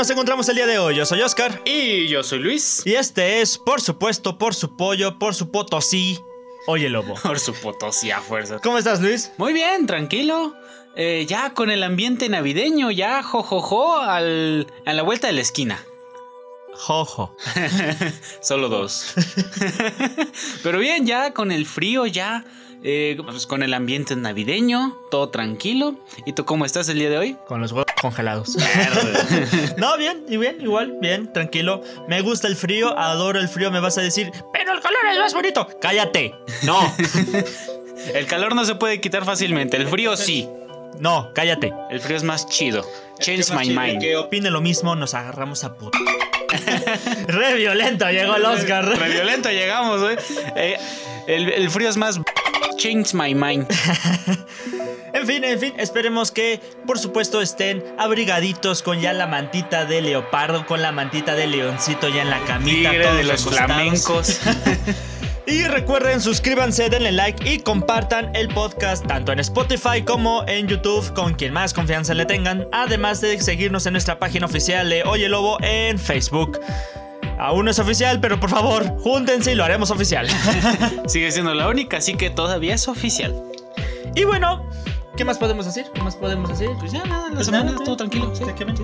Lobo, ¿cómo nos encontramos el día de hoy? Yo soy Oscar. Y yo soy Luis. Y este es, por supuesto, por su pollo, por su potosí, Oye Lobo. Por su potosí a fuerza. ¿Cómo estás, Luis? Muy bien, tranquilo. Eh, ya con el ambiente navideño, ya jojojo al, a la vuelta de la esquina. Jojo. Solo dos. Pero bien, ya con el frío, ya eh, pues con el ambiente navideño, todo tranquilo. ¿Y tú cómo estás el día de hoy? Con los huevos congelados. no, bien, y bien, igual, bien, tranquilo. Me gusta el frío, adoro el frío, me vas a decir, pero el calor es más bonito. Cállate. No. el calor no se puede quitar fácilmente, el frío sí. No, cállate. El frío es más chido. Change my mind. Que opine lo mismo, nos agarramos a puto. Re violento llegó el Oscar. Re violento llegamos, güey. Eh, el, frío es más. Change my mind. En fin, en fin, esperemos que por supuesto estén abrigaditos con ya la mantita de leopardo, con la mantita de leoncito ya en la camita. Tigre de los flamencos. Y recuerden, suscríbanse, denle like y compartan el podcast tanto en Spotify como en YouTube con quien más confianza le tengan. Además de seguirnos en nuestra página oficial de Oye Lobo en Facebook. Aún no es oficial, pero por favor, júntense y lo haremos oficial. Sigue siendo la única, así que todavía es oficial. Y bueno, ¿Qué más podemos decir? ¿Qué más podemos decir? Pues ya nada, la pues semana todo tranquilo.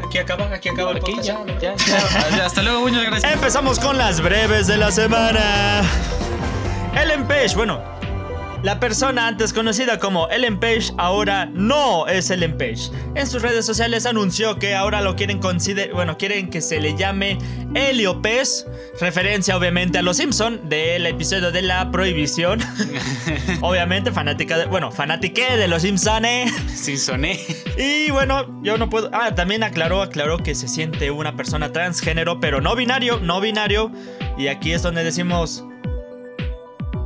Aquí acaba, aquí acaba el aquí, ya, ya, ya, Hasta luego, muchas gracias. Empezamos con las breves de la semana. Ellen Page, bueno, la persona antes conocida como Ellen Page ahora no es Ellen Page. En sus redes sociales anunció que ahora lo quieren considerar, bueno, quieren que se le llame Helio Pez, referencia obviamente a los Simpson del episodio de la prohibición. obviamente fanática de, bueno, fanatiqué de los Simpsones. Simpsoné. Y bueno, yo no puedo, ah, también aclaró, aclaró que se siente una persona transgénero, pero no binario, no binario. Y aquí es donde decimos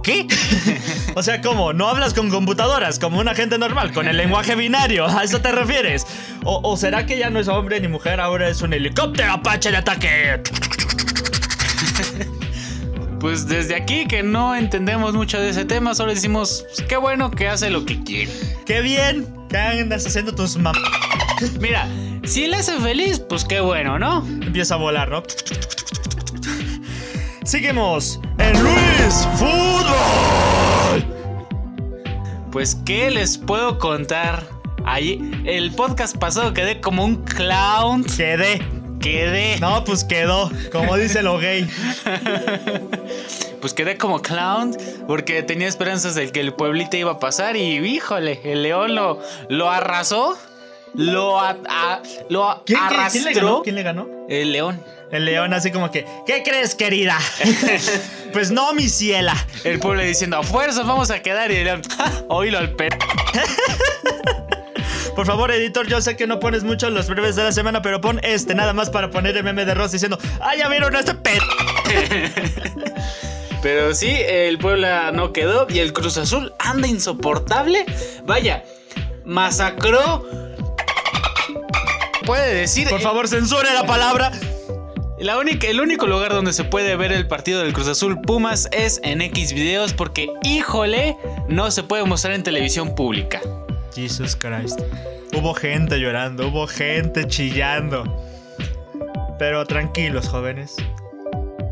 ¿Qué? o sea, ¿cómo? No hablas con computadoras como una gente normal, con el lenguaje binario. ¿A eso te refieres? ¿O, será que ya no es hombre ni mujer, ahora es un helicóptero apache de ataque? Pues desde aquí que no entendemos mucho de ese tema, solo decimos, pues, qué bueno que hace lo que quiere. Qué bien que andas haciendo tus mam... Mira, si le hace feliz, pues qué bueno, ¿no? Empieza a volar, ¿no? Seguimos en Fútbol. Pues, ¿qué les puedo contar? Ahí, el podcast pasado quedé como un clown. Quedé. Quedé. No, pues quedó, como dice lo gay. pues quedé como clown porque tenía esperanzas de que el pueblito iba a pasar y híjole, el león lo, lo arrasó. Lo, lo arrastró. ¿quién, le ganó? ¿Quién le ganó? El león. El león así como que, ¿qué crees, querida? pues no, mi ciela. El pueblo diciendo, a fuerzas vamos a quedar. Y el león, oílo al perro. Por favor, editor, yo sé que no pones mucho los breves de la semana, pero pon este nada más para poner el meme de Ross diciendo, ¡ah, ya vieron a este perro! pero sí, el Puebla no quedó y el Cruz Azul anda insoportable. Vaya, masacró. Puede decir. Por favor, censure la palabra. El único lugar donde se puede ver el partido del Cruz Azul Pumas es en X videos porque, híjole, no se puede mostrar en televisión pública. Jesus Christ. Hubo gente llorando, hubo gente chillando. Pero tranquilos, jóvenes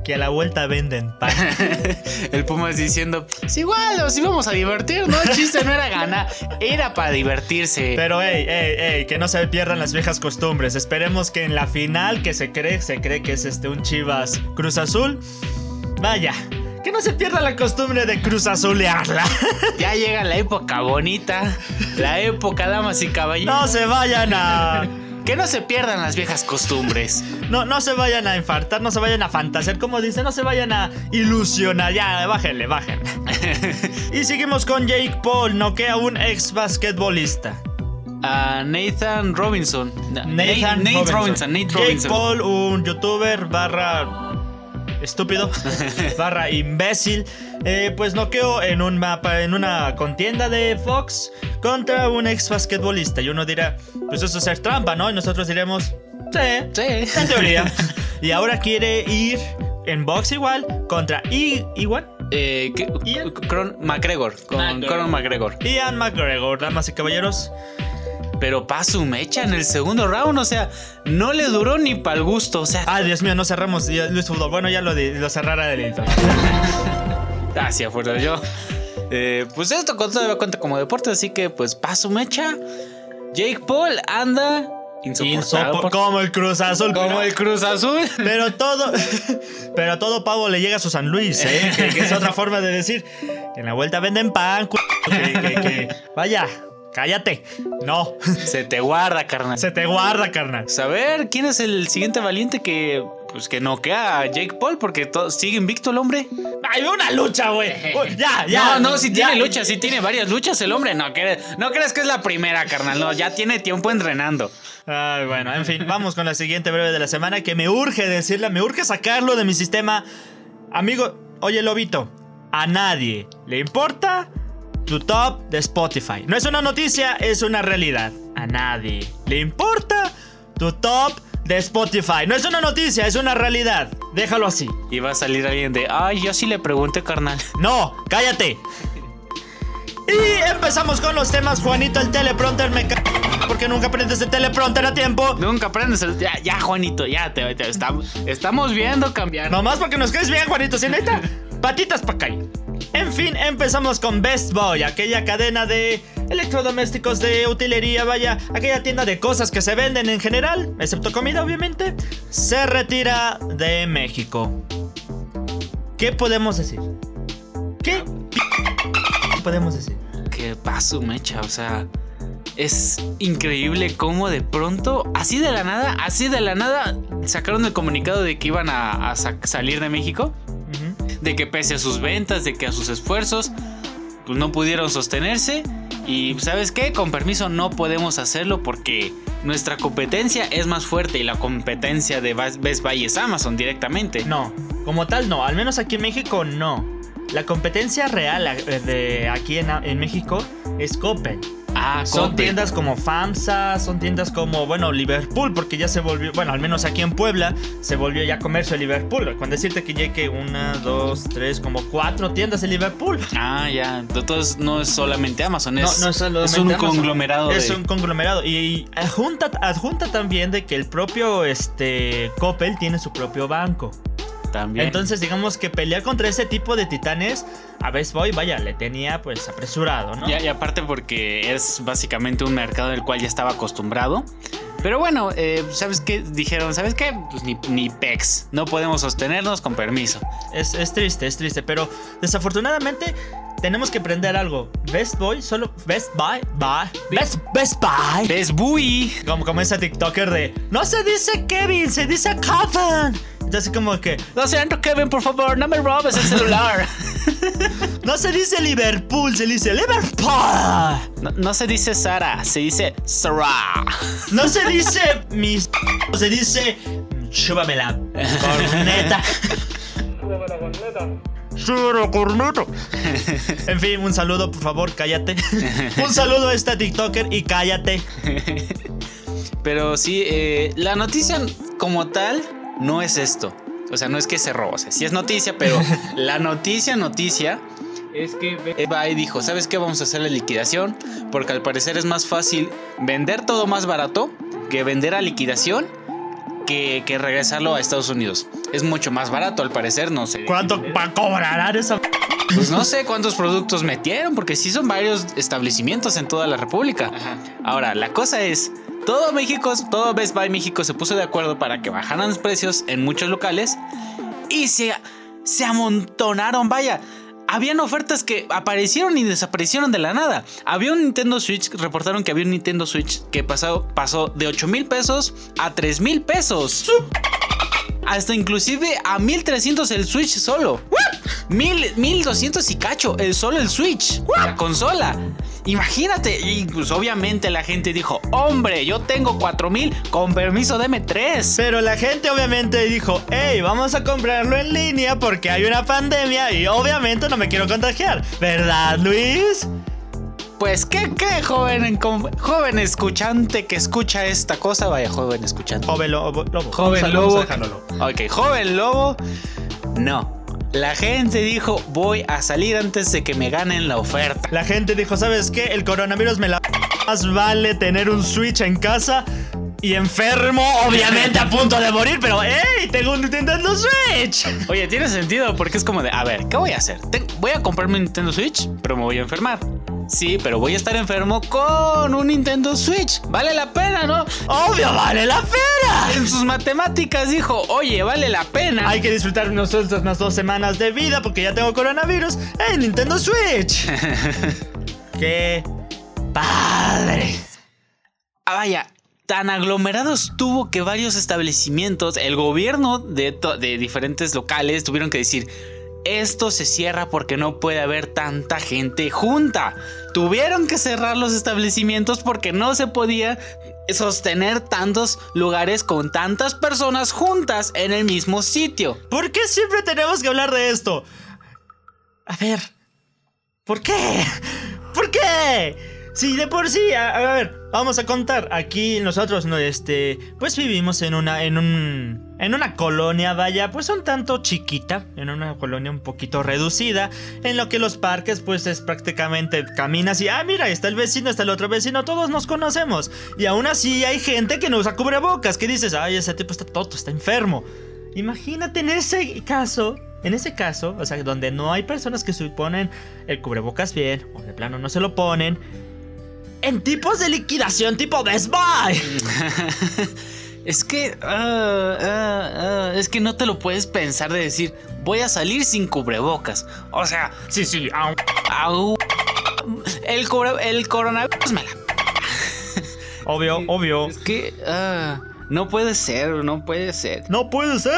que a la vuelta venden pan. el Pumas diciendo, es igual, nos íbamos a divertir, ¿no? El chiste no era ganar, era para divertirse. Pero, hey, hey, hey, que no se pierdan las viejas costumbres. Esperemos que en la final, que se cree, se cree que es este un Chivas Cruz Azul, vaya, que no se pierda la costumbre de cruz azulearla. Ya llega la época bonita, la época damas y caballeros. No se vayan a que no se pierdan las viejas costumbres. No, no se vayan a infartar, no se vayan a fantasear, como dice, no se vayan a ilusionar. Ya, bájenle, bájenle. y seguimos con Jake Paul, noquea a un ex basquetbolista. A Nathan Robinson. Nathan Robinson. Nate Robinson. Jake Paul, un youtuber barra estúpido, barra imbécil, eh, pues noqueó en un mapa, en una contienda de Fox contra un ex basquetbolista. Y uno dirá, pues eso es ser trampa, ¿no? Y nosotros diremos, sí, sí, en teoría. y ahora quiere ir en box igual contra I, igual. Eh, Ian McGregor, con Conor McGregor. Ian McGregor, damas y caballeros. Pero pa' su mecha en el segundo round. O sea, no le duró ni para el gusto. O sea, Ay, Dios mío, no cerramos Luis Fútbol. Bueno, ya lo, lo cerrará el editor. hacia afuera yo. Eh, pues esto todavía cuenta como deporte, así que pues pa' su mecha. Jake Paul anda insoportable. Insopo- por- como el Cruz Azul. como pero- el Cruz Azul. Pero todo, pero todo pavo le llega a su San Luis, ¿eh? que, que es otra forma de decir. En la vuelta venden pan, que- que- vaya, cállate. No, Se te guarda, carnal. se te guarda, carnal. Saber quién es el siguiente valiente que pues que noquea a Jake Paul porque sigue invicto el hombre. Hay una lucha, güey. Ya, ya. no, no, si ya. tiene luchas, si tiene varias luchas el hombre. No, que- no crees que es la primera, carnal. No, ya tiene tiempo entrenando. Ay, bueno, en fin, vamos con la siguiente breve de la semana que me urge decirla, me urge sacarlo de mi sistema. Amigo, oye, Lobito, a nadie le importa tu top de Spotify. No es una noticia, es una realidad. A nadie le importa tu top de Spotify. No es una noticia, es una realidad. Déjalo así. Y va a salir alguien de, ay, yo sí le pregunté, carnal. No, cállate. Y empezamos con los temas, Juanito, el teleprompter me ca... Porque nunca aprendes el teleprompter a tiempo. Nunca aprendes el... Ya, ya, Juanito, ya, te, te- estamos, estamos viendo cambiar. Nomás porque nos caes bien, Juanito, ¿sí neta? Patitas pa' acá. En fin, empezamos con Best Boy, aquella cadena de electrodomésticos de utilería, vaya, aquella tienda de cosas que se venden en general, excepto comida, obviamente, se retira de México. ¿Qué podemos decir? ¿Qué podemos decir? Que paso, mecha, o sea... Es increíble cómo de pronto, así de la nada, así de la nada, sacaron el comunicado de que iban a, a sa- salir de México. De que pese a sus ventas, de que a sus esfuerzos, pues no pudieron sostenerse. Y sabes qué, con permiso no podemos hacerlo porque nuestra competencia es más fuerte y la competencia de Best Buy es Amazon directamente. No, como tal no, al menos aquí en México no. La competencia real eh, de aquí en, en México es Coppel. Ah, Son tiendas como FAMSA, son tiendas como, bueno, Liverpool, porque ya se volvió, bueno, al menos aquí en Puebla, se volvió ya comercio de Liverpool. Con decirte que llegue una, dos, tres, como cuatro tiendas de Liverpool. Ah, ya. Entonces no es solamente Amazon, es, no, no solamente es un Amazon. conglomerado. Es de- un conglomerado. Y adjunta, adjunta también de que el propio este, Coppel tiene su propio banco. También. Entonces, digamos que pelear contra ese tipo de titanes, a Best Boy, vaya, le tenía pues apresurado, ¿no? Ya- y aparte porque es básicamente un mercado del cual ya estaba acostumbrado. Pero bueno, eh, ¿sabes qué? Dijeron, ¿sabes qué? Pues ni, ni pex. No podemos sostenernos con permiso. Es, es triste, es triste, pero desafortunadamente tenemos que aprender algo. Best Boy, solo Best Buy, Buy, Best, Best Buy. ¡Ves, Bui! Como, como esa TikToker de, no se dice Kevin, se dice Kevin. Entonces como que, Lo siento, Kevin, por favor, no me robes el celular. no se dice Liverpool, se dice Liverpool. no, no se dice Sara, se dice Sarah. No se dice mis, se dice chúpame la corneta. Chúpame corneta. En fin, un saludo, por favor, cállate. Un saludo a esta TikToker y cállate. Pero sí, eh, la noticia como tal no es esto. O sea, no es que se robó. O sea, sí es noticia, pero la noticia, noticia, es que Buy dijo, ¿sabes qué? Vamos a hacer la liquidación. Porque al parecer es más fácil vender todo más barato que vender a liquidación que, que regresarlo a Estados Unidos. Es mucho más barato al parecer, no sé. ¿Cuánto pa cobrarán esa? Pues no sé cuántos productos metieron, porque sí son varios establecimientos en toda la República. Ahora, la cosa es, todo México, todo Best Buy México se puso de acuerdo para que bajaran los precios en muchos locales y se, se amontonaron, vaya. Habían ofertas que aparecieron y desaparecieron de la nada. Había un Nintendo Switch, reportaron que había un Nintendo Switch que pasó, pasó de 8 mil pesos a 3 mil pesos. Hasta inclusive a 1300 el Switch solo. Mil, 1200 y cacho, el solo el Switch, la consola. Imagínate, y pues obviamente la gente dijo, hombre, yo tengo 4000, con permiso deme 3. Pero la gente obviamente dijo, hey, vamos a comprarlo en línea porque hay una pandemia y obviamente no me quiero contagiar. ¿Verdad, Luis? Pues, ¿qué cree, joven, escuchante que escucha esta cosa? Vaya, joven escuchante. Joven lobo. lobo. Joven lobo. dejarlo lobo. Ok, joven lobo. No. La gente dijo, voy a salir antes de que me ganen la oferta. La gente dijo, ¿sabes qué? El coronavirus me la... más vale tener un Switch en casa y enfermo, obviamente a punto de morir, pero ¡hey! Tengo un Nintendo Switch. Oye, tiene sentido porque es como de, a ver, ¿qué voy a hacer? voy a comprarme un Nintendo Switch, pero me voy a enfermar. Sí, pero voy a estar enfermo con un Nintendo Switch. Vale la pena, ¿no? Obvio, vale la pena. En sus matemáticas dijo, oye, vale la pena. Hay que disfrutar nosotros unas dos semanas de vida porque ya tengo coronavirus en Nintendo Switch. ¡Qué padre! Ah, vaya, tan aglomerado estuvo que varios establecimientos, el gobierno de, diferentes locales tuvieron que decir, esto se cierra porque no puede haber tanta gente junta. Tuvieron que cerrar los establecimientos porque no se podía sostener tantos lugares con tantas personas juntas en el mismo sitio. ¿Por qué siempre tenemos que hablar de esto? A ver, ¿por qué? ¿Por qué? Sí, de por sí. A, ver, vamos a contar. Aquí nosotros, no, este, pues vivimos en una, en un, en una colonia, vaya, pues un tanto chiquita, en una colonia un poquito reducida, en lo que los parques, pues es prácticamente caminas y, ah, mira, está el vecino, está el otro vecino, todos nos conocemos. Y aún así hay gente que no usa cubrebocas, que dices, ay, ese tipo está tonto, está enfermo. Imagínate en ese caso, en ese caso, o sea, donde no hay personas que se ponen el cubrebocas bien, o de plano no se lo ponen, en tipos de liquidación tipo Best Buy. es que. Ah, ah, ah, es que no te lo puedes pensar de decir, voy a salir sin cubrebocas. O sea, sí, sí. el, el coronavirus me la. Obvio, obvio. Es que. no puede ser, no puede ser. ¡No puede ser!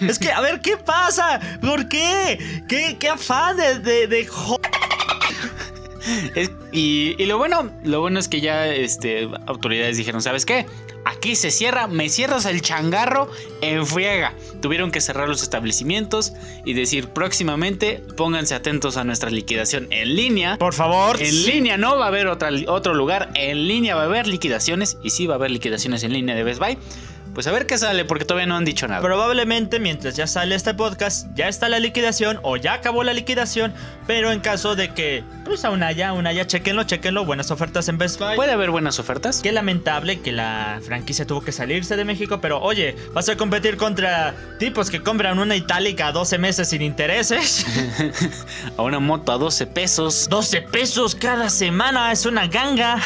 es que, a ver, ¿qué pasa? ¿Por qué? ¿Qué, qué afán de, de, de y, lo bueno, lo bueno es que ya este, autoridades dijeron, ¿sabes qué? Aquí se cierra, me cierras el changarro en friega. Tuvieron que cerrar los establecimientos y decir próximamente pónganse atentos a nuestra liquidación en línea. Por favor. En línea no va a haber otro lugar, en línea va a haber liquidaciones y sí va a haber liquidaciones en línea de Best Buy. Pues a ver qué sale, porque todavía no han dicho nada. Probablemente mientras ya sale este podcast, ya está la liquidación o ya acabó la liquidación. Pero en caso de que, pues aún haya, aún haya, chequenlo, chequenlo. Buenas ofertas en Best Buy. Puede haber buenas ofertas. Qué lamentable que la franquicia tuvo que salirse de México. Pero oye, vas a competir contra tipos que compran una itálica a 12 meses sin intereses. a una moto a 12 pesos. 12 pesos cada semana, es una ganga.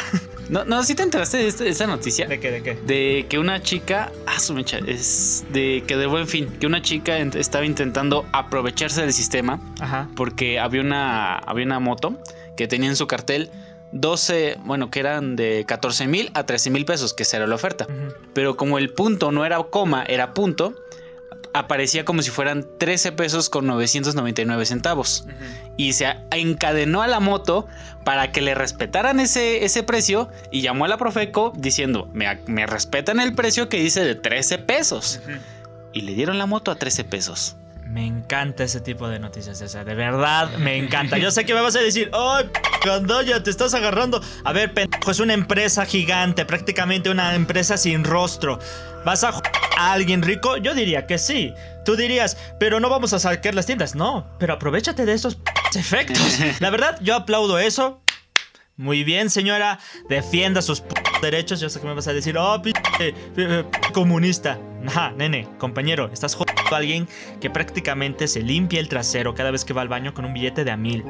No, no, ¿sí te enteraste de, esta, esa noticia? ¿De qué, de qué? De que una chica, ah, su mecha, es de que de buen fin, que una chica estaba intentando aprovecharse del sistema Ajá. porque había una, había una moto que tenía en su cartel 12, bueno, que eran de 14 mil a 13 mil pesos, que esa era la oferta. Pero como el punto no era coma, era punto, aparecía como si fueran 13 pesos con 999 centavos. Y se encadenó a la moto para que le respetaran ese, ese precio y llamó a la Profeco diciendo, me, respetan el precio que dice de 13 pesos. Y le dieron la moto a 13 pesos. Me encanta ese tipo de noticias, esa. De verdad, me encanta. Yo sé que me vas a decir, ¡ay, ya te estás agarrando! A ver, pendejo, es una empresa gigante, prácticamente una empresa sin rostro. ¿Vas a a alguien rico? Yo diría que sí. Tú dirías, pero no vamos a saquear las tiendas. No, pero aprovechate de esos efectos. La verdad, yo aplaudo eso. Muy bien, señora. Defienda sus derechos. Yo sé que me vas a decir, oh, comunista. Ajá, nene, compañero, estás jodiendo a alguien que prácticamente se limpia el trasero cada vez que va al baño con un billete de a mil.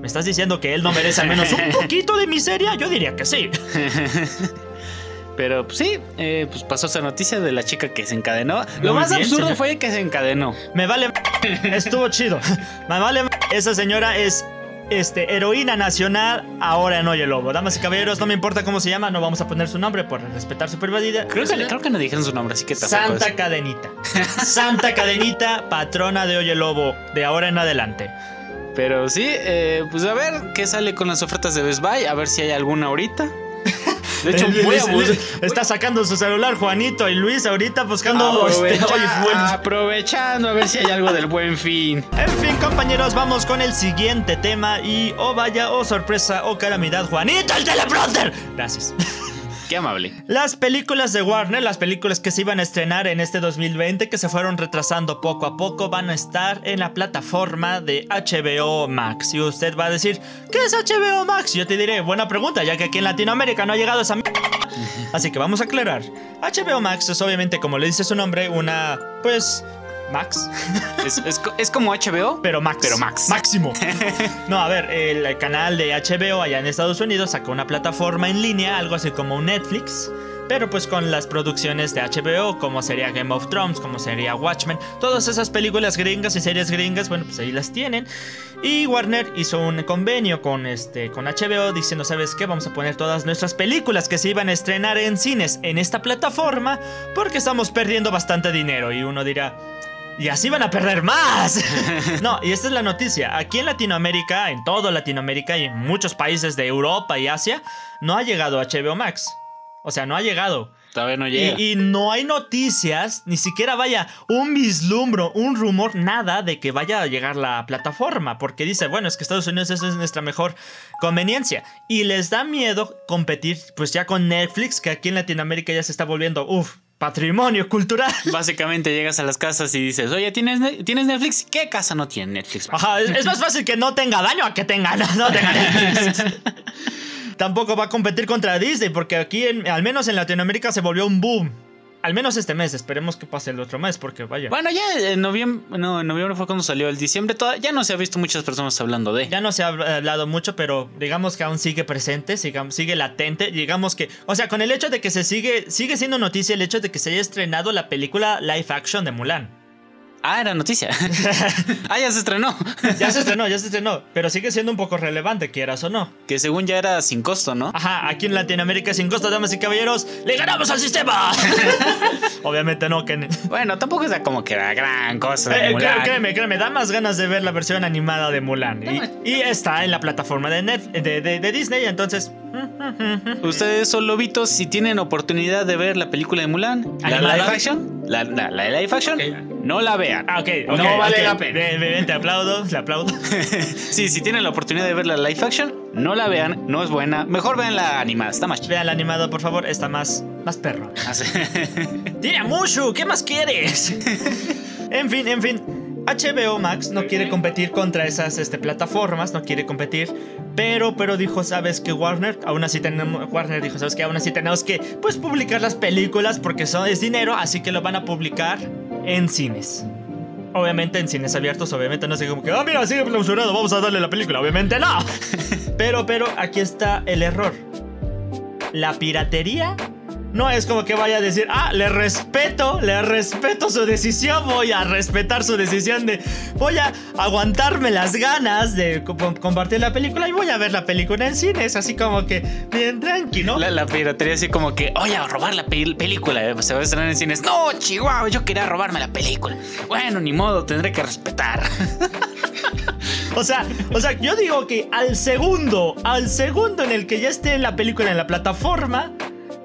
¿Me estás diciendo que él no merece al menos un poquito de miseria? Yo diría que sí. Pero pues, sí, eh, pues pasó esa noticia de la chica que se encadenó. Lo más absurdo fue que se encadenó. Me vale. Estuvo chido. Me vale. Esa señora es este, heroína nacional ahora en Oye Lobo. Damas y caballeros, no me importa cómo se llama, no vamos a poner su nombre por respetar su privacidad. Creo que, creo que no dijeron su nombre, así que Santa Cadenita. Santa Cadenita, patrona de Oye Lobo, de ahora en adelante. Pero sí, eh, pues a ver qué sale con las ofertas de Best Buy, a ver si hay alguna ahorita. De hecho, voy a está sacando su celular Juanito y Luis ahorita buscando este, aprovechando a ver si hay algo del buen fin. En fin, compañeros, vamos con el siguiente tema y oh vaya, oh sorpresa, oh calamidad, Juanito el teleprompter. Gracias. Qué amable. Las películas de Warner, las películas que se iban a estrenar en este 2020, que se fueron retrasando poco a poco, van a estar en la plataforma de HBO Max. Y usted va a decir, ¿qué es HBO Max? Yo te diré, buena pregunta, ya que aquí en Latinoamérica no ha llegado esa... Así que vamos a aclarar. HBO Max es obviamente, como le dice su nombre, una, pues, Max. Es, como HBO, pero Max. Pero Max. Máximo. No, a ver, el canal de HBO allá en Estados Unidos sacó una plataforma en línea, algo así como un Netflix. Pero pues con las producciones de HBO, como sería Game of Thrones, como sería Watchmen, todas esas películas gringas y series gringas, bueno, pues ahí las tienen. Y Warner hizo un convenio con, este, con HBO diciendo, ¿sabes qué? Vamos a poner todas nuestras películas que se iban a estrenar en cines en esta plataforma porque estamos perdiendo bastante dinero. Y uno dirá, y así van a perder más. no, y esta es la noticia. Aquí en Latinoamérica, en todo Latinoamérica y en muchos países de Europa y Asia, no ha llegado HBO Max. O sea, no ha llegado. Todavía no llega. Y, no hay noticias, ni siquiera vaya un vislumbro, un rumor, nada de que vaya a llegar la plataforma. Porque dice, bueno, es que Estados Unidos es nuestra mejor conveniencia. Y les da miedo competir, pues ya con Netflix, que aquí en Latinoamérica ya se está volviendo, uff, patrimonio cultural. Básicamente llegas a las casas y dices, oye, ¿tienes, ¿tienes Netflix? ¿Qué casa no tiene Netflix? Ajá, es, más fácil que no tenga daño a que tenga, no, tenga Netflix. Tampoco va a competir contra Disney, porque aquí, al menos en Latinoamérica, se volvió un boom. Al menos este mes, esperemos que pase el otro mes, porque vaya. Bueno, ya en noviembre, no, en noviembre fue cuando salió el diciembre, ya no se ha visto muchas personas hablando de. Ya no se ha hablado mucho, pero digamos que aún sigue presente, sigue latente, digamos que, o sea, con el hecho de que se sigue, sigue siendo noticia el hecho de que se haya estrenado la película live action de Mulan. Ah, era noticia. ah, ya se estrenó. ya se estrenó, ya se estrenó. Pero sigue siendo un poco relevante, quieras o no. Que según ya era sin costo, ¿no? Ajá, aquí en Latinoamérica sin costo, damas y caballeros, ¡le ganamos al sistema! Obviamente no, que. Bueno, tampoco es como que era gran cosa. De eh, Mulan. Créeme, créeme, da más ganas de ver la versión animada de Mulan. Y, está en la plataforma de, de, Disney, entonces. Ustedes son lobitos si tienen oportunidad de ver la película de Mulan, la live action, la, live action, no la vean. Ah, ok, no vale la pena. Ven, te aplaudo, le aplaudo. sí, si tienen la oportunidad de ver la live action, no la vean, no es buena. Mejor vean la animada, está más Vean la animada, por favor, está más, más perro. Tira Mushu, ¿qué más quieres? en fin, en fin. HBO Max no quiere competir contra esas este, plataformas, no quiere competir, pero, pero dijo, sabes que Warner, aún así tenemos, Warner dijo, sabes que aún así tenemos que, pues, publicar las películas porque son, es dinero, así que lo van a publicar en cines. Obviamente en cines abiertos, obviamente no sé como que, ah, mira, sigue clausurado, vamos a darle la película. Obviamente no. pero, pero, aquí está el error. La piratería no es como que vaya a decir, ah, le respeto, le respeto su decisión, voy a respetar su decisión de, voy a aguantarme las ganas de compartir la película y voy a ver la película en cine. Es así como que bien tranquilo. La, la piratería así como que, oye, a robar la película, eh, se va a estrenar en cines. No, chihuahua, yo quería robarme la película. Bueno, ni modo, tendré que respetar. O sea, o sea, yo digo que al segundo, al segundo en el que ya esté la película en la plataforma,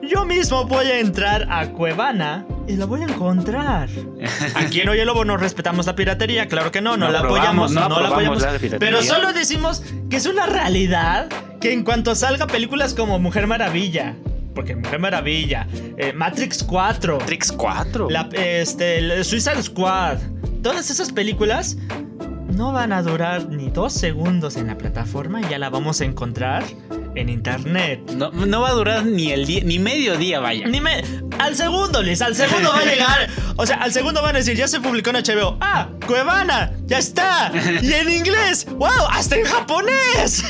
yo mismo voy a entrar a Cuevana y la voy a encontrar. Aquí en Oye Lobo no respetamos la piratería, claro que no, no, la apoyamos, no, la apoyamos. pero solo decimos que es una realidad que en cuanto salga películas como Mujer Maravilla, porque Mujer Maravilla, eh, Matrix 4, Matrix 4, la, este, Suicide Squad, todas esas películas no van a durar ni dos segundos en la plataforma y ya la vamos a encontrar en internet. No, no va a durar ni el día, ni medio día, vaya. Ni me, al segundo, Liz, al segundo va a llegar. O sea, al segundo van a decir, ya se publicó en HBO. Ah, Cuevana, ya está. Y en inglés, wow, hasta en japonés.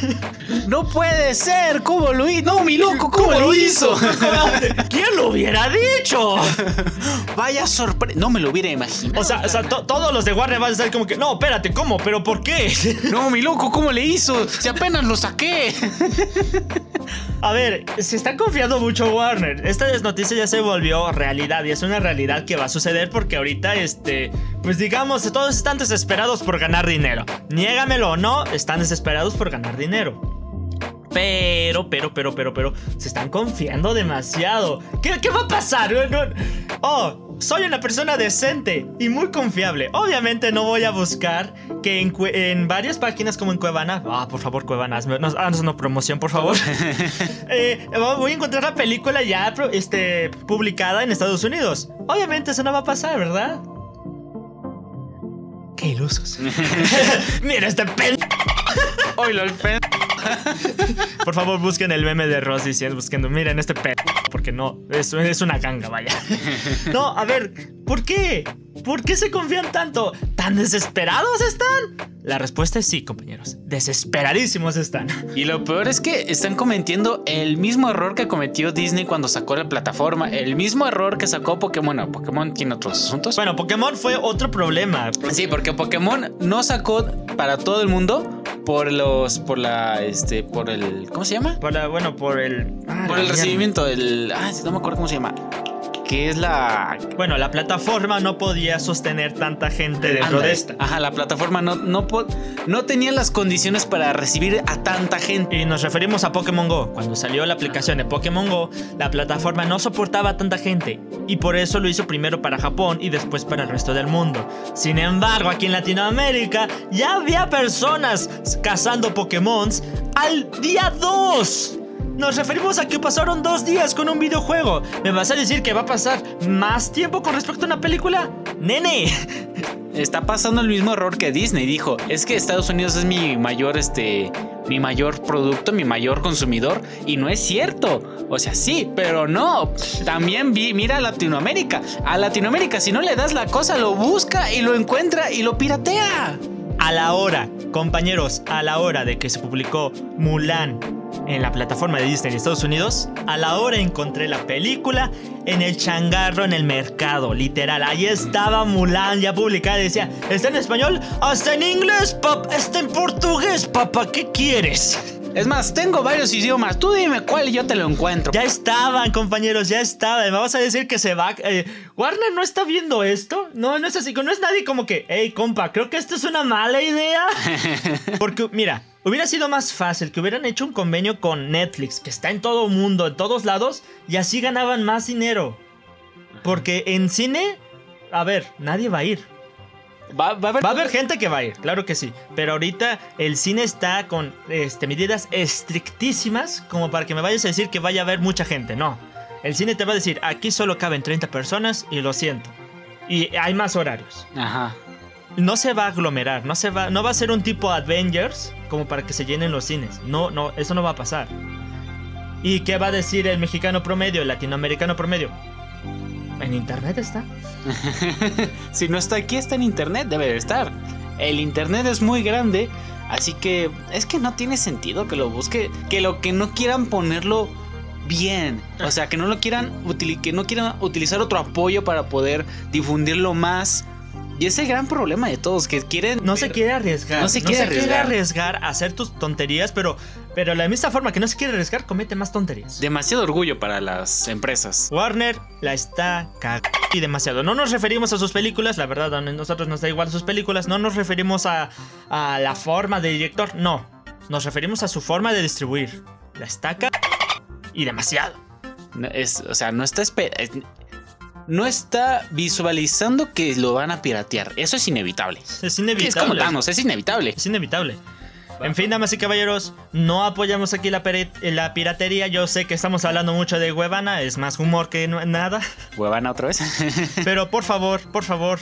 No puede ser, ¿cómo lo hizo? No, mi loco, ¿cómo, lo hizo? ¿Quién lo hubiera dicho? Vaya sorpresa. No me lo hubiera imaginado. O sea, o sea todos los de Warner van a estar como que, no, espérate, ¿cómo? ¿Pero por qué? No, mi loco, ¿cómo le hizo? Si apenas lo saqué. A ver, se está confiando mucho Warner. Esta noticia ya se volvió realidad y es una realidad que va a suceder porque ahorita, este, pues digamos, todos están desesperados por ganar dinero. Niégamelo o no, están desesperados por ganar dinero. Pero, pero, pero, pero, pero, se están confiando demasiado. ¿Qué, qué va a pasar? Oh, soy una persona decente y muy confiable. Obviamente no voy a buscar que en, varias páginas como en Cuevana, ah, por favor, Cuevana, hazme- nos- haznos una promoción, por favor. Eh, voy a encontrar la película ya este, publicada en Estados Unidos. Obviamente eso no va a pasar, ¿verdad? Qué ilusos. Mira este pen. Oye, el pen. Por favor, busquen el meme de Ross diciendo, buscando, miren este pen. Porque no, es, es una ganga, vaya. No, a ver, ¿por qué? ¿Por qué se confían tanto? ¿Tan desesperados están? La respuesta es sí, compañeros. Desesperadísimos están. Y lo peor es que están cometiendo el mismo error que cometió Disney cuando sacó la plataforma. El mismo error que sacó Pokémon. Bueno, Pokémon tiene otros asuntos. Bueno, Pokémon fue otro problema. Sí, porque Pokémon no sacó para todo el mundo por los. por la. este. por el. ¿Cómo se llama? Por la- bueno, por el. ah, Por el mierda. recibimiento, el. Ah, no me acuerdo cómo se llama. Que es la. Bueno, la plataforma no podía sostener tanta gente dentro de esta. Ajá, la plataforma no, no, no tenía las condiciones para recibir a tanta gente. Y nos referimos a Pokémon Go. Cuando salió la aplicación de Pokémon Go, la plataforma no soportaba a tanta gente. Y por eso lo hizo primero para Japón y después para el resto del mundo. Sin embargo, aquí en Latinoamérica ya había personas cazando Pokémon al día 2. Nos referimos a que pasaron dos días con un videojuego. ¿Me vas a decir que va a pasar más tiempo con respecto a una película? ¡Nene! Está pasando el mismo error que Disney. Dijo, es que Estados Unidos es mi mayor, este, mi mayor producto, mi mayor consumidor. Y no es cierto. O sea, sí, pero no. También vi, mira a Latinoamérica. A Latinoamérica, si no le das la cosa, lo busca y lo encuentra y lo piratea. A la hora, compañeros, a la hora de que se publicó Mulan en la plataforma de Disney en Estados Unidos, a la hora encontré la película en el changarro en el mercado, literal. Ahí estaba Mulan ya publicada decía, ¿está en español? Hasta en inglés, papá, está en portugués, papá, ¿qué quieres? Es más, tengo varios idiomas. Tú dime cuál y yo te lo encuentro. Ya estaban, compañeros, ya estaban. Me vas a decir que se va. eh, Warner no está viendo esto. No, no es así. No es nadie como que, hey, compa, creo que esto es una mala idea. Porque, mira, hubiera sido más fácil que hubieran hecho un convenio con Netflix, que está en todo el mundo, en todos lados, y así ganaban más dinero. Porque en cine, a ver, nadie va a ir. Va, va a haber... Va a haber gente que va a ir, claro que sí. Pero ahorita el cine está con este, medidas estrictísimas como para que me vayas a decir que vaya a haber mucha gente. No. El cine te va a decir, aquí solo caben 30 personas y lo siento. Y hay más horarios. Ajá. No se va a aglomerar, no, se va, no va a ser un tipo Avengers como para que se llenen los cines. No, no, eso no va a pasar. ¿Y qué va a decir el mexicano promedio, el latinoamericano promedio? En internet está. si no está aquí, está en internet, debe de estar. El internet es muy grande, así que es que no tiene sentido que lo busque, que lo que no quieran ponerlo bien, o sea, que no lo quieran que no quieran utilizar otro apoyo para poder difundirlo más. Y es el gran problema de todos que quieren No se quiere arriesgar. No se quiere arriesgar. arriesgar a hacer tus tonterías, pero, pero de la misma forma que no se quiere arriesgar, comete más tonterías. demasiado orgullo para las empresas. Warner la está cagando y demasiado. No nos referimos a sus películas, la verdad, a nosotros nos da igual sus películas. No nos referimos a, a la forma de director, no. Nos referimos a su forma de distribuir. La está cagando y demasiado. No, Es, o sea, no está es- no está visualizando que lo van a piratear. Eso es inevitable. Es Que es inevitable. como Thanos, es inevitable. Es inevitable. En fin, damas y caballeros, no apoyamos aquí la, piratería. Yo sé que estamos hablando mucho de Huevana, es más humor que no- nada. Huevana otra vez. Pero por favor, por favor,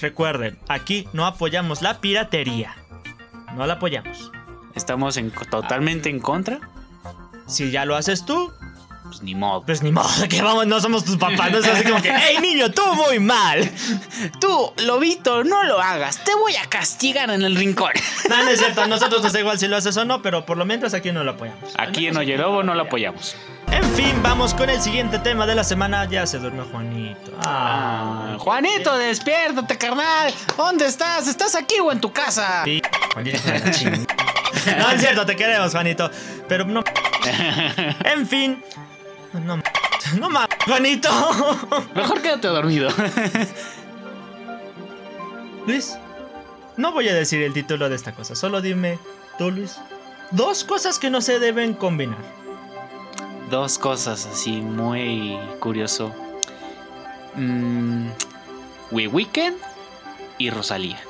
recuerden, aquí no apoyamos la piratería. No la apoyamos. Estamos en, totalmente en contra. Si ya lo haces tú, Pues ni modo. pues ni modo, que vamos, no somos tus papás. No es así como que, hey niño, tú muy mal. Tú, lobito, no lo hagas. Te voy a castigar en el rincón. No, no es cierto, a nosotros nos da igual si lo haces o no, pero por lo menos aquí no lo apoyamos. Aquí en Oye Lobo no lo apoyamos. En fin, vamos con el siguiente tema de la semana. Ya se durmió Juanito. Ah, Juanito, despiértate, carnal. ¿Dónde estás? ¿Estás aquí o en tu casa? Sí, Juanito, No, es cierto, te queremos, Juanito. Pero no. En fin. No, no, no mames, Juanito. Mejor quédate dormido. Luis, no voy a decir el título de esta cosa. Solo dime, tú, Luis. Dos cosas que no se deben combinar. Dos cosas así muy curioso. mm, We Weekend y Rosalía.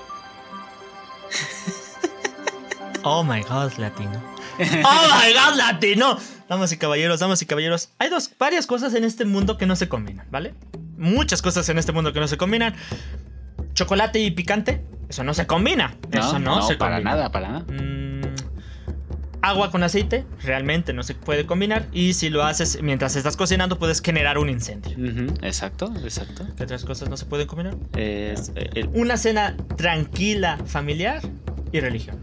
Oh my god, latino. Oh my god, latino. Damas y caballeros, damas y caballeros. Hay dos, varias cosas en este mundo que no se combinan, ¿vale? Muchas cosas en este mundo que no se combinan. Chocolate y picante, eso no se combina. eso no, se para combina. nada, para nada. Mm, agua con aceite, realmente no se puede combinar. Y si lo haces mientras estás cocinando, puedes generar un incendio. Exacto, exacto. ¿Qué otras cosas no se pueden combinar? Es, eh, el Una cena tranquila, familiar y religión.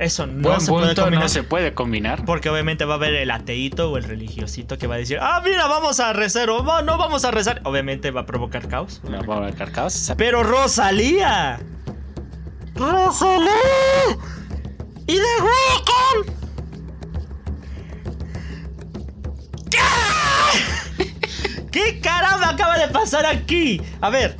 Eso no buen se puede punto no se puede combinar. Porque obviamente va a haber el ateíto o el religiosito que va a decir, ah, mira, vamos a rezar o "No, no vamos a rezar. Obviamente va a provocar caos. No va a haber caos. Pero Rosalía. Rosalía. Y de Weeknd. ¿Qué? ¿Qué caramba acaba de pasar aquí? A ver,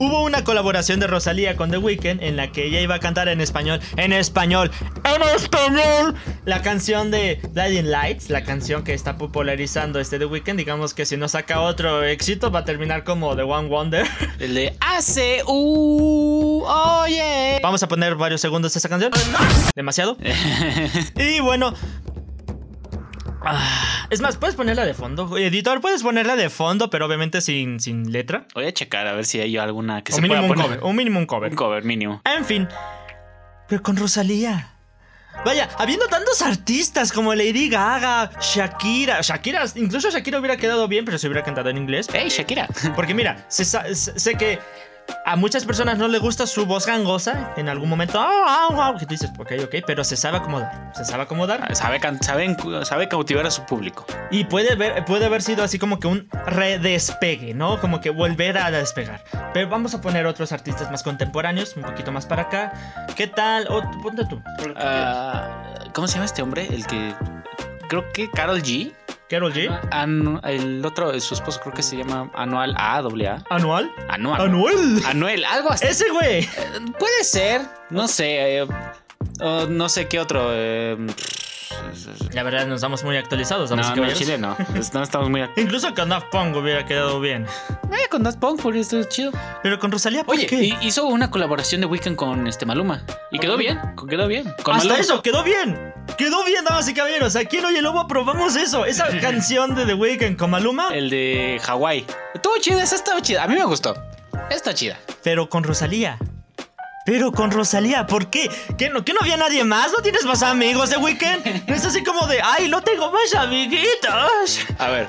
Hubo una colaboración de Rosalía con The Weeknd en la que ella iba a cantar en español, en español, en español, la canción de Blinding Lights, la canción que está popularizando este The Weeknd. Digamos que si no saca otro éxito va a terminar como The One Wonder. El de hace uh, oye. Vamos a poner varios segundos de esa canción. Demasiado. Y bueno. ah, Es más, puedes ponerla de fondo. Editor, puedes ponerla de fondo, pero obviamente sin, sin letra. Voy a checar a ver si hay alguna que o se mínimo pueda un poner. cover. Un mínimo un cover. Un cover mínimo. En fin. Pero con Rosalía. Vaya, habiendo tantos artistas como Lady Gaga, Shakira. Shakira, incluso Shakira hubiera quedado bien, pero se hubiera cantado en inglés. Hey, Shakira. Porque mira, sé que a muchas personas no les gusta su voz gangosa. En algún momento, ah, ah, ah, que tú dices, ok, ok, pero se sabe acomodar. Se sabe acomodar. Sabe, can- sabe, sabe cautivar a su público. Y puede, ver, puede haber sido así como que un redespegue, ¿no? Como que volver a despegar. Pero vamos a poner otros artistas más contemporáneos, un poquito más para acá. ¿Qué tal? Ponte tú. Ah, ¿Cómo se llama este hombre? El que. Creo que Carol G. Carol G. El otro, su esposo, creo que se llama Anual A, doble A. ¿Anual? Anual. ¿Anuel? Anuel, algo así. Ese güey. Eh, Puede ser, no sé. eh, oh, no sé qué otro. eh, La verdad, nos damos muy actualizados, no, no. Chile no. No estamos muy. Incluso con Daft Punk hubiera quedado bien. Eh, con Daft Punk, por esto es chido. Pero con Rosalía, ¿por Oye, qué? y- hizo una colaboración de Weekend con este Maluma. Y quedó bien, quedó bien. Con Hasta Maluma. eso, quedó bien. Quedó bien, damas y caballeros. Aquí en Oye Lobo probamos eso. Esa canción de The Weeknd con Maluma, El de Hawái. Estuvo chida, esa estaba chida. A mí me gustó. Está chida. pero con Rosalía. Pero con Rosalía, ¿por qué? ¿Qué no, ¿Que no había nadie más? ¿No tienes más amigos de Weeknd? No es así como de, ay, no tengo más amiguitos. A ver,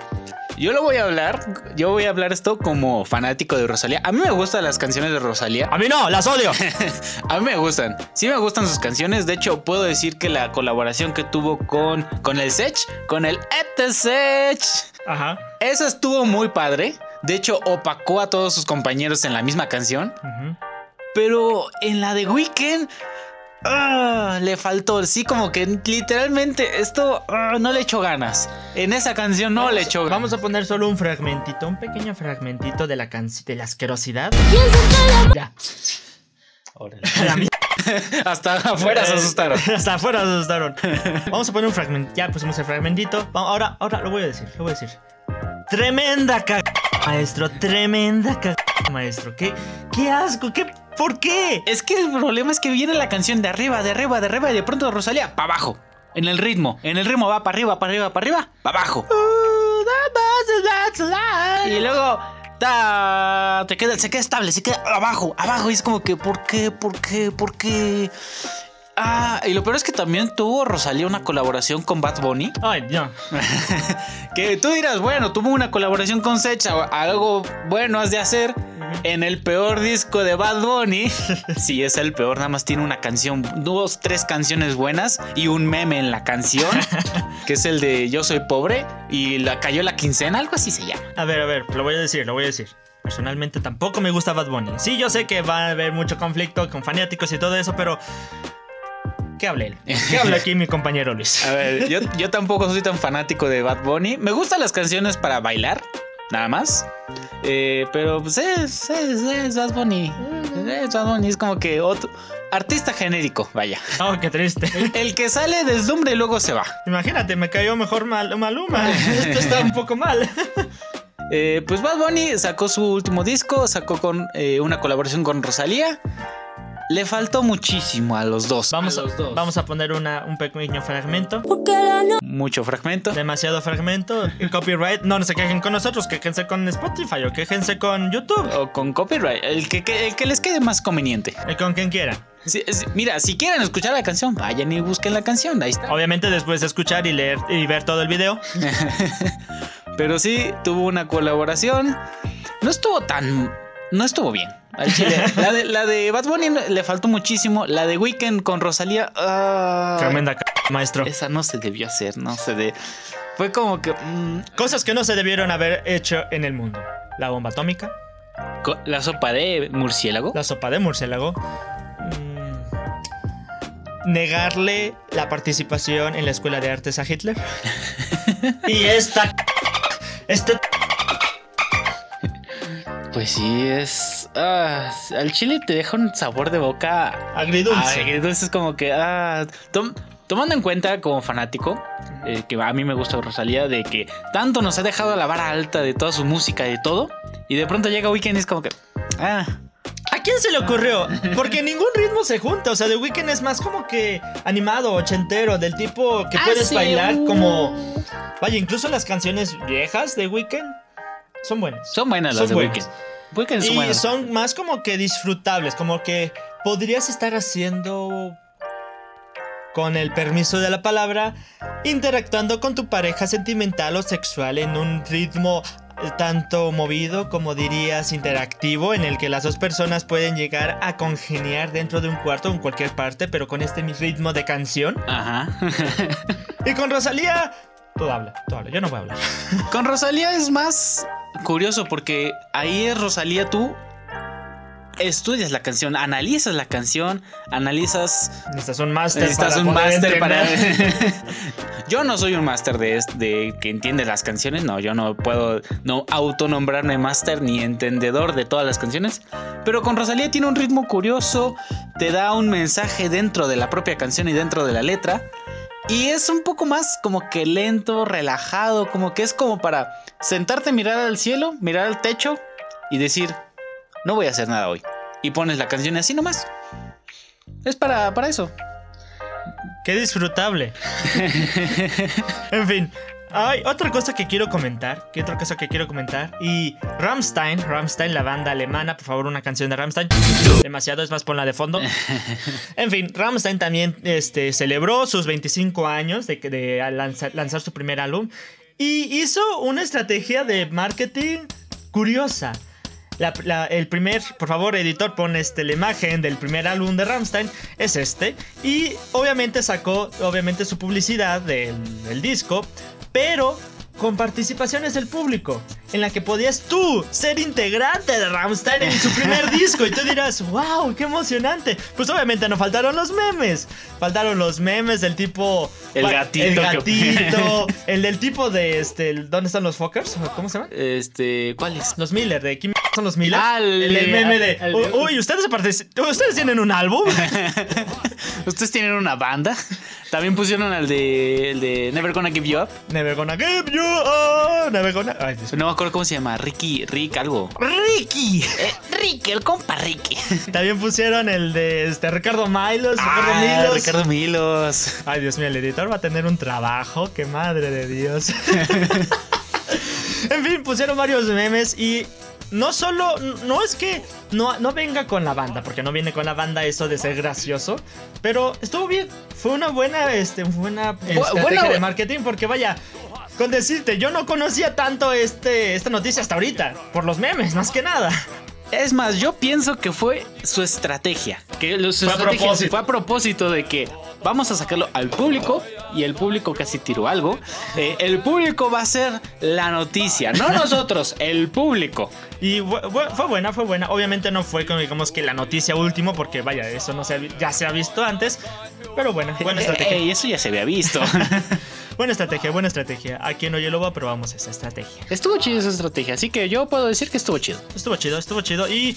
yo lo voy a hablar. Yo voy a hablar esto como fanático de Rosalía. A mí me gustan las canciones de Rosalía. A mí no, las odio. A mí me gustan. Sí me gustan sus canciones. De hecho, puedo decir que la colaboración que tuvo con, con el Sech, con el Ete Sech, Ajá. esa estuvo muy padre. De hecho, opacó a todos sus compañeros en la misma canción. Ujú. Pero en la de Weekend. ah, le faltó, sí, como que literalmente esto ah, no le echó ganas. En esa canción no le echó ganas. Vamos a poner solo un fragmentito, un pequeño fragmentito de la canción de la asquerosidad. Ya. Órale. Hasta afuera se asustaron. Hasta afuera se asustaron. Vamos a poner un fragmento. Ya pusimos el fragmentito. Ahora, ahora lo voy a decir, lo voy a decir. Tremenda cag... Maestro, tremenda cag... Maestro, qué, qué asco, qué, ¿por qué? Es que el problema es que viene la canción de arriba, de arriba, de arriba y de pronto Rosalía para abajo. En el ritmo. En el ritmo va para arriba, para arriba, para arriba, para abajo. Y luego ta, te queda, se queda estable, se queda abajo, abajo. Y es como que, ¿por qué? ¿Por qué? ¿Por qué? Ah, y lo peor es que también tuvo Rosalía una colaboración con Bad Bunny. Ay, no. Que tú dirás, bueno, tuvo una colaboración con Secha, algo bueno has de hacer. En el peor disco de Bad Bunny, si es el peor, nada más tiene una canción, dos, tres canciones buenas y un meme en la canción, que es el de Yo soy pobre y la cayó la quincena, algo así se llama. A ver, a ver, lo voy a decir, lo voy a decir. Personalmente tampoco me gusta Bad Bunny. Sí, yo sé que va a haber mucho conflicto con fanáticos y todo eso, pero... ¿Qué hable él? ¿Qué habla aquí mi compañero Luis? A ver, yo, yo tampoco soy tan fanático de Bad Bunny. Me gustan las canciones para bailar, nada más. Eh, pero pues es, es, es Bad Bunny. Es Bad Bunny, es como que otro artista genérico, vaya. Oh, qué triste. El que sale deslumbre y luego se va. Imagínate, me cayó mejor mal, Maluma. Esto está un poco mal. Eh, pues Bad Bunny sacó su último disco, sacó con eh, una colaboración con Rosalía. Le faltó muchísimo a los dos. Vamos a a, los dos. vamos a poner una, un pequeño fragmento. Mucho fragmento. Demasiado fragmento. El copyright. No, no se quejen con nosotros, quéjense con Spotify o quéjense con YouTube. O con copyright. El que, que- el que les quede más conveniente. Eh, Con quien. Sí, sí, mira, si quieren escuchar la canción, vayan y busquen la canción. Ahí está. Obviamente después de escuchar y leer y ver todo el video. Pero sí, tuvo una colaboración. No estuvo tan. No estuvo bien. Al chile. La de, la de Bad Bunny le faltó muchísimo. La de Weekend con Rosalía. ah, Tremenda c maestro. Esa no se debió hacer, no se de. Fue como que. mm, Cosas que no se debieron haber hecho en el mundo. La bomba atómica, la sopa de murciélago. la sopa de murciélago. mm, Negarle la participación en la escuela de artes a Hitler. y esta. Este. Pues sí, es. ah, al chile te deja un sabor de boca. Agridulce. Entonces es como que. ah, tom- tomando en cuenta como fanático, eh, que a mí me gusta Rosalía, de que tanto nos ha dejado la vara alta de toda su música y de todo, y de pronto llega Weekend y es como que. Ah, ¿A quién se le ocurrió? Porque ningún ritmo se junta. O sea, The Weeknd es más como que animado, ochentero, del tipo que puedes Hace bailar como. Vaya, incluso las canciones viejas de Weeknd son buenas. son buenas las Son de buenas. Weekend. Weekend son Y buenas. son más como que disfrutables, como que podrías estar haciendo, con el permiso de la palabra, interactuando con tu pareja sentimental o sexual en un ritmo eh, tanto movido como dirías interactivo, en el que las dos personas pueden llegar a congeniar dentro de un cuarto o en cualquier parte, pero con este ritmo de canción. Ajá. Y con Rosalía, tú habla, tú habla, yo no voy a hablar. Con Rosalía es más curioso porque ahí es Rosalía tú estudias la canción, analizas la canción, analizas Necesitas un máster. Necesitas para un máster para. yo no soy un máster de, de que entiende las canciones. No, yo no puedo no autonombrarme máster ni entendedor de todas las canciones. Pero con Rosalía tiene un ritmo curioso. Te da un mensaje dentro de la propia canción y dentro de la letra. Y es un poco más como que lento, relajado, como que es como para sentarte, mirar al cielo, mirar al techo y decir, no voy a hacer nada hoy. Y pones la canción así nomás. Es para, para eso. Qué disfrutable. en fin. Hay otra cosa que quiero comentar. ¿Qué otra cosa que quiero comentar? Y Rammstein, Rammstein, la banda alemana, por favor, una canción de Rammstein. Demasiado, es más, ponla de fondo. En fin, Rammstein también este, celebró sus 25 años de, que- de lanzar, lanzar su primer álbum. Y hizo una estrategia de marketing curiosa. La- la- el primer, por favor, editor, pon este, la imagen del primer álbum de Rammstein. Es este. Y obviamente sacó, obviamente, su publicidad del, del disco. Pero con participaciones del público. En la que podías tú ser integrante de Rammstein en su primer disco. Y tú dirás, wow, qué emocionante. Pues obviamente no faltaron los memes. Faltaron los memes del tipo... El gatito El que- gatito. el del tipo de este... ¿Dónde están los fuckers? ¿Cómo se llama? Este, ¿cuál es? Los Miller, ¿de quién son los Miller? Ah, el- meme de. el- "Uy, ustedes ustedes tienen un álbum. Ustedes tienen una banda. También pusieron al de, el de Never Gonna Give You Up. Never gonna give you up. Never gonna. Ay. No me acuerdo cómo se llama. Ricky, Rick, algo. Ricky. Eh, Ricky, el compa Ricky. También pusieron el de este Ricardo Milos. Ricardo Ah, Milos. Ricardo Milos. Ay, Dios mío, el editor va a tener un trabajo. Qué madre de Dios. en fin, pusieron varios memes y. No solo, no es que no, no venga con la banda, porque no viene con la banda eso de ser gracioso, pero estuvo bien, fue una buena, este, buena estrategia buena- de marketing, porque vaya, con decirte, yo no conocía tanto este, esta noticia hasta ahorita, por los memes, más que nada. Es más, yo pienso que fue su estrategia. Que su Fue a propósito. fue a propósito de que vamos a sacarlo al público y el público casi tiró algo. Eh, el público va a ser la noticia, no nosotros, el público. Y fue buena, fue buena. Obviamente no fue como digamos que la noticia último, porque vaya, eso no se ha ya se ha visto antes. Pero bueno, buena estrategia. Ey, eso ya se había visto. Buena estrategia, buena estrategia. Aquí en Oye Lobo aprobamos esa estrategia. estuvo chido esa estrategia, así que yo puedo decir que estuvo chido. Estuvo chido, estuvo chido. Y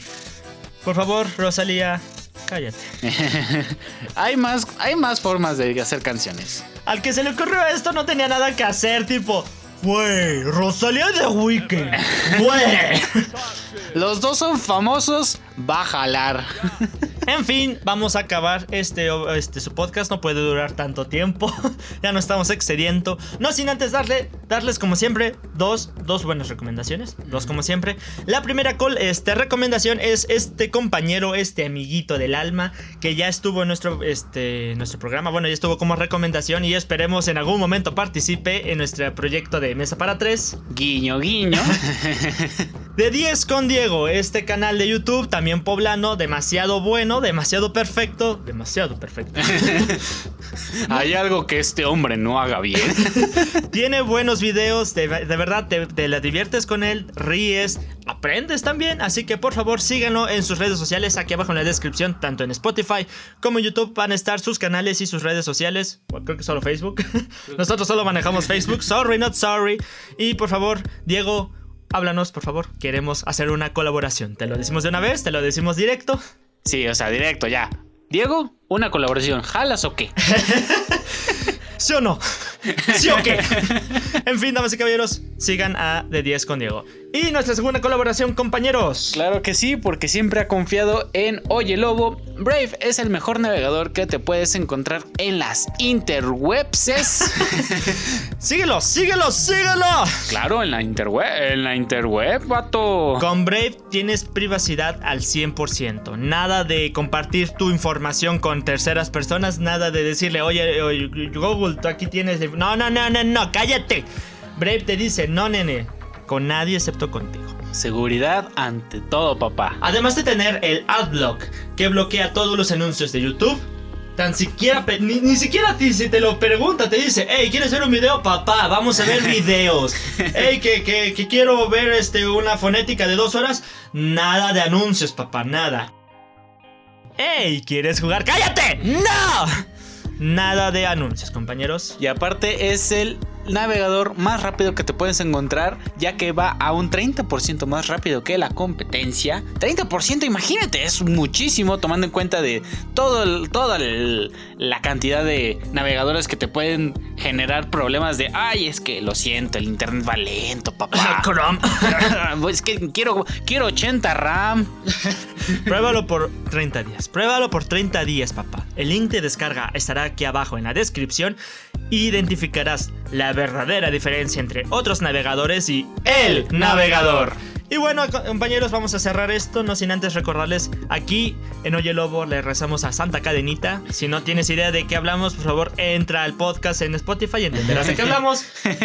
por favor, Rosalía, cállate. hay, más, hay más formas de hacer canciones. Al que se le ocurrió esto no tenía nada que hacer, tipo, Güey, Rosalía de Weekend. Güey. Los dos son famosos, va a jalar. En fin, vamos a acabar este, este su podcast. No puede durar tanto tiempo. ya no estamos excediendo. No sin antes darle, darles como siempre dos, dos buenas recomendaciones. Dos como siempre. La primera call, este, recomendación es este compañero, este amiguito del alma que ya estuvo en nuestro, este, nuestro programa. Bueno, ya estuvo como recomendación y esperemos en algún momento participe en nuestro proyecto de Mesa para Tres. Guiño, guiño. de 10 con Diego, este canal de YouTube también poblano, demasiado bueno demasiado perfecto, demasiado perfecto. Hay algo que este hombre no haga bien. Tiene buenos videos, de, verdad te, la diviertes con él, ríes, aprendes también. Así que por favor síganlo en sus redes sociales. Aquí abajo en la descripción, tanto en Spotify como en YouTube, van a estar sus canales y sus redes sociales. creo que solo Facebook. Nosotros solo manejamos Facebook. Sorry, not sorry. Y por favor, Diego. Háblanos, por favor. Queremos hacer una colaboración. ¿Te lo decimos de una vez? ¿Te lo decimos directo? Sí, o sea, directo, ya. Diego, una colaboración. ¿Jalas o qué? ¿Sí o no? ¿Sí o qué? en fin, damas y caballeros, sigan a De 10 con Diego. Y nuestra segunda colaboración, compañeros. Claro que sí, porque siempre ha confiado en Oye Lobo. Brave es el mejor navegador que te puedes encontrar en las interwebses. síguelo, síguelo, síguelo. Claro, en la interweb, en la interweb, vato. Con Brave tienes privacidad al 100%. Nada de compartir tu información con terceras personas, nada de decirle, oye, oye Google, tú aquí tienes... No, no, no, no, no, cállate. Brave te dice, no, nene con nadie excepto contigo. Seguridad ante todo, papá. Además de tener el Adblock, que bloquea todos los anuncios de YouTube, tan siquiera, ni, siquiera si te lo pregunta, te dice, hey, ¿quieres ver un video? Papá, vamos a ver videos. hey, que, que, quiero ver este, una fonética de dos horas. Nada de anuncios, papá, nada. Hey, ¿quieres jugar? ¡Cállate! ¡No! Nada de anuncios, compañeros. Y aparte es el navegador más rápido que te puedes encontrar, ya que va a un 30% más rápido que la competencia. 30%, imagínate, es muchísimo tomando en cuenta de todo toda la cantidad de navegadores que te pueden generar problemas de, ay, es que lo siento, el internet va lento, papá. es que quiero, quiero 80 RAM. Pruébalo por 30 días. Pruébalo por 30 días, papá. El link de descarga estará aquí abajo en la descripción identificarás la verdadera diferencia entre otros navegadores y el navegador. Y bueno, compañeros, vamos a cerrar esto, no sin antes recordarles, aquí en Oye Lobo le rezamos a Santa Cadenita. Si no tienes idea de qué hablamos, por favor, entra al podcast en Spotify y entenderás de qué hablamos.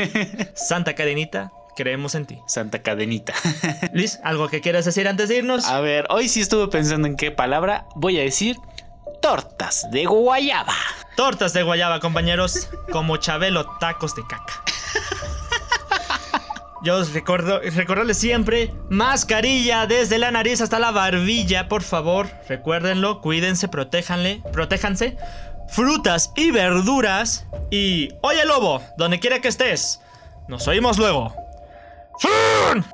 Santa Cadenita, creemos en ti. Santa Cadenita. Luis, ¿algo que quieras decir antes de irnos? A ver, hoy sí estuve pensando en qué palabra voy a decir tortas de guayaba. Tortas de guayaba, compañeros, como Chabelo, tacos de caca. Yo os recuerdo, recordarles siempre, mascarilla desde la nariz hasta la barbilla, por favor, recuérdenlo, cuídense, protéjanle, protéjanse. Frutas y verduras. Y, oye lobo, donde quiera que estés, nos oímos luego. ¡Fun!